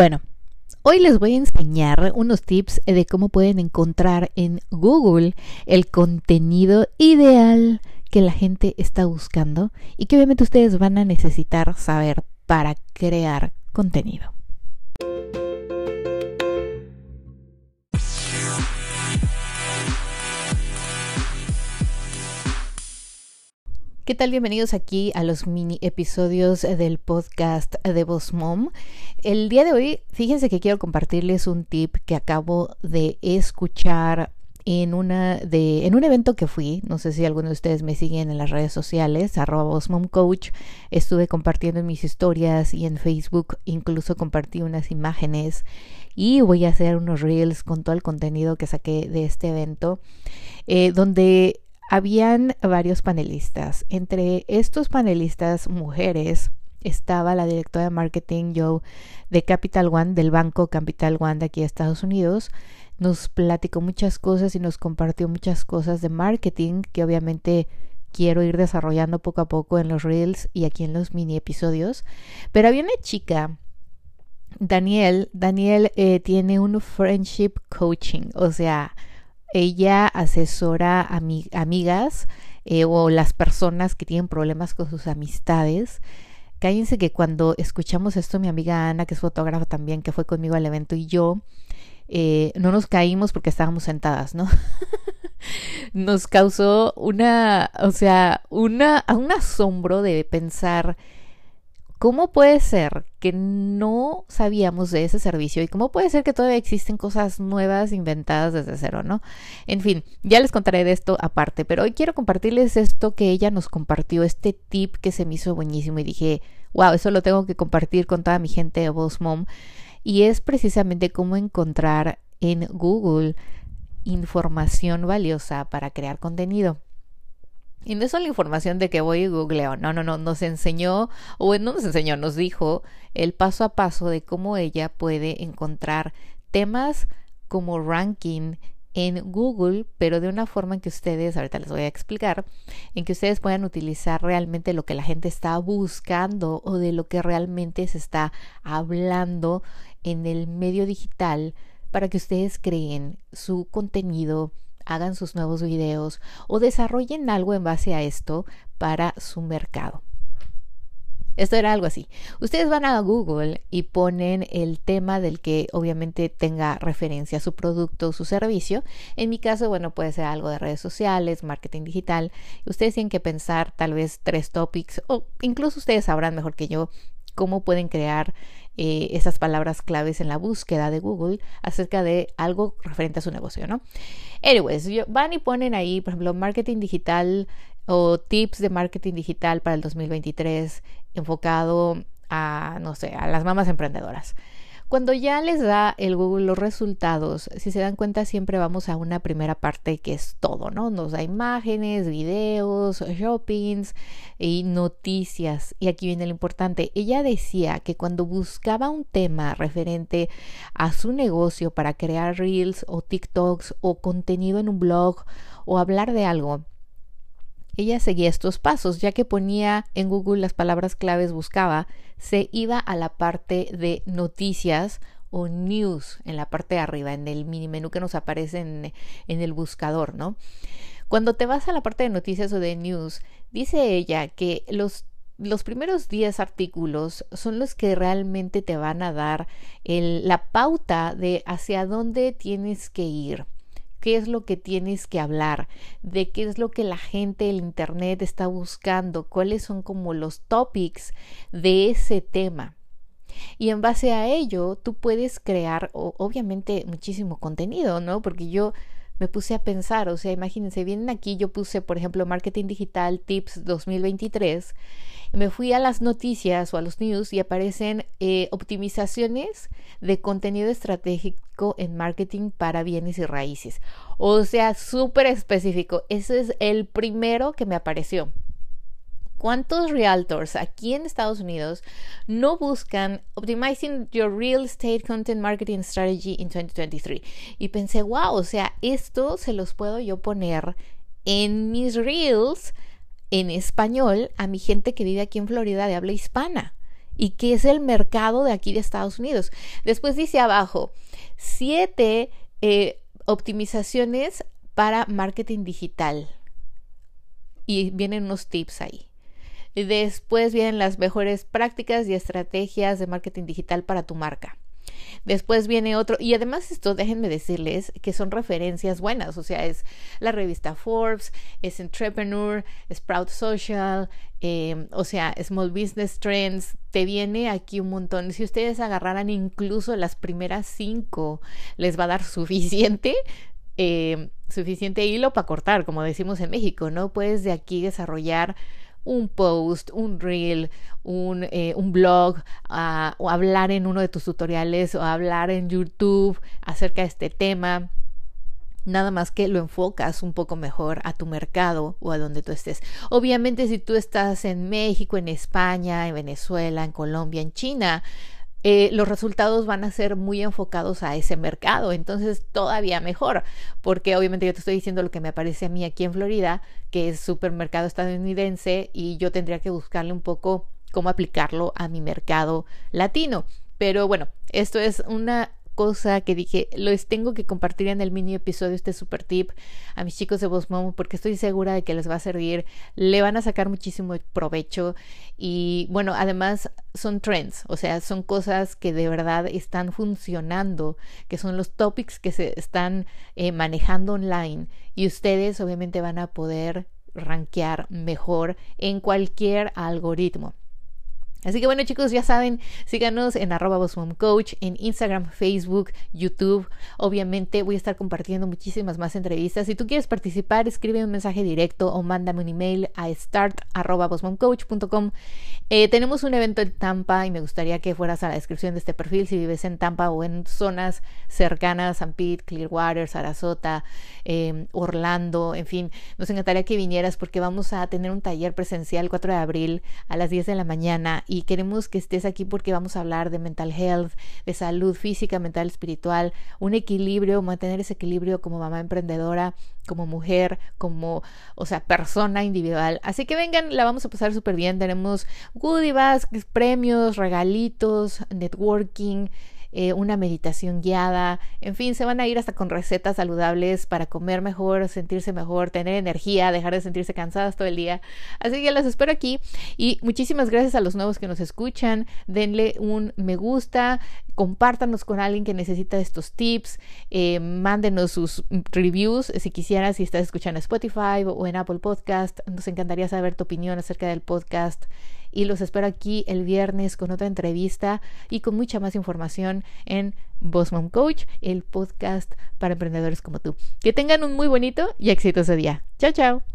Bueno, hoy les voy a enseñar unos tips de cómo pueden encontrar en Google el contenido ideal que la gente está buscando y que obviamente ustedes van a necesitar saber para crear contenido. ¿Qué tal? Bienvenidos aquí a los mini episodios del podcast de Boss Mom. El día de hoy, fíjense que quiero compartirles un tip que acabo de escuchar en, una de, en un evento que fui. No sé si alguno de ustedes me siguen en las redes sociales, arroba Coach. Estuve compartiendo en mis historias y en Facebook, incluso compartí unas imágenes y voy a hacer unos reels con todo el contenido que saqué de este evento, eh, donde habían varios panelistas. Entre estos panelistas mujeres estaba la directora de marketing Joe de Capital One, del banco Capital One de aquí de Estados Unidos. Nos platicó muchas cosas y nos compartió muchas cosas de marketing que obviamente quiero ir desarrollando poco a poco en los reels y aquí en los mini episodios. Pero había una chica Daniel, Daniel eh, tiene un friendship coaching, o sea, ella asesora a amigas eh, o las personas que tienen problemas con sus amistades. Cállense que cuando escuchamos esto, mi amiga Ana, que es fotógrafa también, que fue conmigo al evento, y yo, eh, no nos caímos porque estábamos sentadas, ¿no? nos causó una, o sea, una, un asombro de pensar ¿Cómo puede ser que no sabíamos de ese servicio y cómo puede ser que todavía existen cosas nuevas inventadas desde cero, ¿no? En fin, ya les contaré de esto aparte, pero hoy quiero compartirles esto que ella nos compartió, este tip que se me hizo buenísimo y dije, wow, eso lo tengo que compartir con toda mi gente de Boss Mom y es precisamente cómo encontrar en Google información valiosa para crear contenido. Y no es solo información de que voy y googleo, no, no, no, nos enseñó, o no nos enseñó, nos dijo el paso a paso de cómo ella puede encontrar temas como ranking en Google, pero de una forma en que ustedes, ahorita les voy a explicar, en que ustedes puedan utilizar realmente lo que la gente está buscando o de lo que realmente se está hablando en el medio digital para que ustedes creen su contenido hagan sus nuevos videos o desarrollen algo en base a esto para su mercado. Esto era algo así. Ustedes van a Google y ponen el tema del que obviamente tenga referencia su producto o su servicio. En mi caso, bueno, puede ser algo de redes sociales, marketing digital. Ustedes tienen que pensar tal vez tres topics o incluso ustedes sabrán mejor que yo cómo pueden crear eh, esas palabras claves en la búsqueda de Google acerca de algo referente a su negocio, ¿no? Anyways, van y ponen ahí, por ejemplo, marketing digital o tips de marketing digital para el 2023 enfocado a, no sé, a las mamás emprendedoras. Cuando ya les da el Google los resultados, si se dan cuenta, siempre vamos a una primera parte que es todo, ¿no? Nos da imágenes, videos, shoppings y noticias. Y aquí viene lo importante. Ella decía que cuando buscaba un tema referente a su negocio para crear reels o TikToks o contenido en un blog o hablar de algo, ella seguía estos pasos, ya que ponía en Google las palabras claves, buscaba, se iba a la parte de noticias o news en la parte de arriba, en el mini menú que nos aparece en, el buscador, ¿no? Cuando te vas a la parte de noticias o de news, dice ella que los los primeros 10 artículos son los que realmente te van a dar la pauta de hacia dónde tienes que ir qué es lo que tienes que hablar, de qué es lo que la gente, el Internet está buscando, cuáles son como los topics de ese tema. Y en base a ello, tú puedes crear, obviamente, muchísimo contenido, ¿no? Porque yo me puse a pensar, o sea, imagínense, vienen aquí, yo puse, por ejemplo, Marketing Digital Tips 2023, me fui a las noticias o a los news y aparecen eh, optimizaciones de contenido estratégico en marketing para bienes y raíces. O sea, súper específico. Ese es el primero que me apareció. ¿Cuántos realtors aquí en Estados Unidos no buscan Optimizing Your Real Estate Content Marketing Strategy in 2023? Y pensé, wow, o sea, esto se los puedo yo poner en mis reels en español a mi gente que vive aquí en Florida de habla hispana. y qué es el mercado de aquí de Estados Unidos. Después dice abajo, siete eh, optimizaciones para marketing digital. Y vienen unos tips ahí. Después vienen las mejores prácticas y estrategias de marketing digital para tu marca. Después viene otro, y además esto, déjenme decirles que son referencias buenas, o sea, es la revista Forbes, es Entrepreneur, Sprout Social, em, o sea, Small Business Trends, te viene aquí un montón. Si ustedes agarraran incluso las primeras cinco, les va a dar suficiente. Em, suficiente hilo para cortar, como decimos en México, ¿no? Puedes de aquí desarrollar un post, un reel, un, eh, un blog, o hablar en uno de tus tutoriales o hablar en YouTube acerca de este tema. Nada más que lo enfocas un poco mejor a tu mercado o a donde tú estés. Obviamente si tú estás en México, en España, en Venezuela, en Colombia, en China, eh, los resultados van a ser muy enfocados a ese mercado. Entonces, todavía mejor, porque obviamente yo te estoy diciendo lo que me aparece a mí aquí en Florida, que es supermercado estadounidense, y yo tendría que buscarle un poco cómo aplicarlo a mi mercado latino. Pero bueno, esto es una cosa que dije, los tengo que compartir en el mini episodio, este super tip a mis chicos de Boss porque estoy segura de que les va a servir, le van a sacar muchísimo provecho y bueno, además son trends, o sea, son cosas que de verdad están funcionando, que son los topics que se están eh, manejando online y ustedes obviamente van a poder rankear mejor en cualquier algoritmo. Así que bueno chicos, ya saben, síganos en arroba Coach, en Instagram, Facebook, YouTube. Obviamente voy a estar compartiendo muchísimas más entrevistas. Si tú quieres participar, escribe un mensaje directo o mándame un email a start.com. Eh, tenemos un evento en Tampa y me gustaría que fueras a la descripción de este perfil si vives en Tampa o en zonas cercanas, San Pete, Clearwater, Sarasota, em, Orlando, en fin. Nos encantaría que vinieras porque vamos a tener un taller presencial el 4 de abril a las 10 de la mañana y queremos que estés aquí porque vamos a hablar de mental health, de salud física, mental, espiritual, un equilibrio, mantener ese equilibrio como mamá emprendedora, como mujer, como, o sea, persona individual. Así que vengan, la vamos a pasar súper bien. Tenemos goodie bags, premios, regalitos, networking. Eh, una meditación guiada, en fin, se van a ir hasta con recetas saludables para comer mejor, sentirse mejor, tener energía, dejar de sentirse cansadas todo el día. Así que las espero aquí y muchísimas gracias a los nuevos que nos escuchan. Denle un me gusta, compártanos con alguien que necesita estos tips, eh, mándenos sus reviews si quisieras, si estás escuchando Spotify o en Apple Podcast. Nos encantaría saber tu opinión acerca del podcast y los espero aquí el viernes con otra entrevista y con mucha más información en Boss Coach, el podcast para emprendedores como tú. Que tengan un muy bonito y exitoso día. Chao, chao.